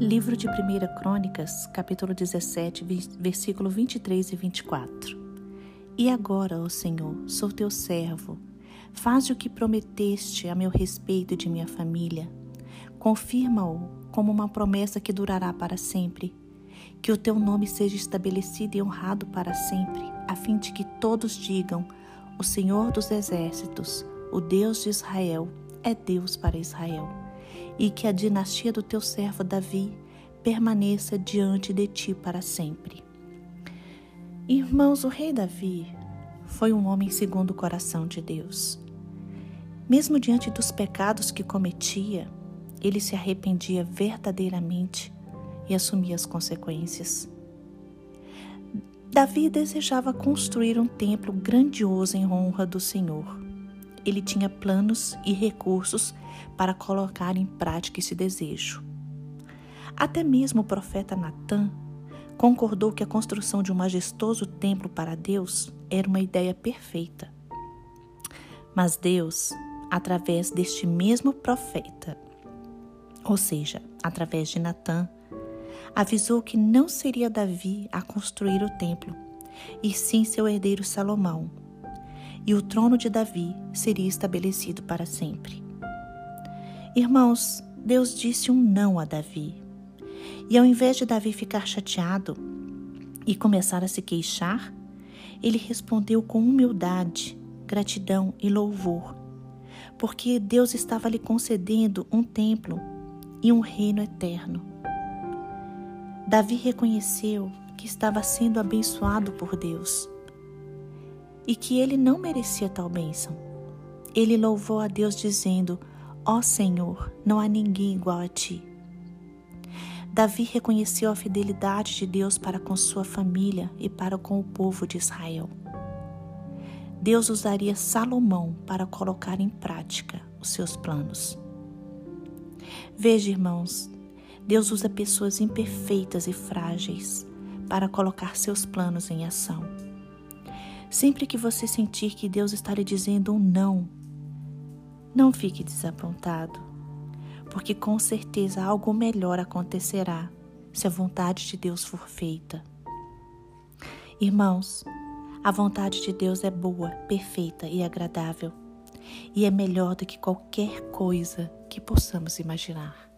Livro de 1 Crônicas, capítulo 17, versículo 23 e 24. E agora, ó Senhor, sou teu servo. Faze o que prometeste a meu respeito e de minha família. Confirma-o como uma promessa que durará para sempre. Que o teu nome seja estabelecido e honrado para sempre, a fim de que todos digam: O Senhor dos exércitos, o Deus de Israel, é Deus para Israel e que a dinastia do teu servo Davi permaneça diante de ti para sempre. Irmãos, o rei Davi foi um homem segundo o coração de Deus. Mesmo diante dos pecados que cometia, ele se arrependia verdadeiramente e assumia as consequências. Davi desejava construir um templo grandioso em honra do Senhor ele tinha planos e recursos para colocar em prática esse desejo. Até mesmo o profeta Natã concordou que a construção de um majestoso templo para Deus era uma ideia perfeita. Mas Deus, através deste mesmo profeta, ou seja, através de Natã, avisou que não seria Davi a construir o templo, e sim seu herdeiro Salomão, e o trono de Davi seria estabelecido para sempre. Irmãos, Deus disse um não a Davi. E ao invés de Davi ficar chateado e começar a se queixar, ele respondeu com humildade, gratidão e louvor, porque Deus estava lhe concedendo um templo e um reino eterno. Davi reconheceu que estava sendo abençoado por Deus e que ele não merecia tal bênção. Ele louvou a Deus dizendo: Ó oh Senhor, não há ninguém igual a ti. Davi reconheceu a fidelidade de Deus para com sua família e para com o povo de Israel. Deus usaria Salomão para colocar em prática os seus planos. Veja, irmãos, Deus usa pessoas imperfeitas e frágeis para colocar seus planos em ação. Sempre que você sentir que Deus está lhe dizendo um não, não fique desapontado, porque com certeza algo melhor acontecerá se a vontade de Deus for feita. Irmãos, a vontade de Deus é boa, perfeita e agradável, e é melhor do que qualquer coisa que possamos imaginar.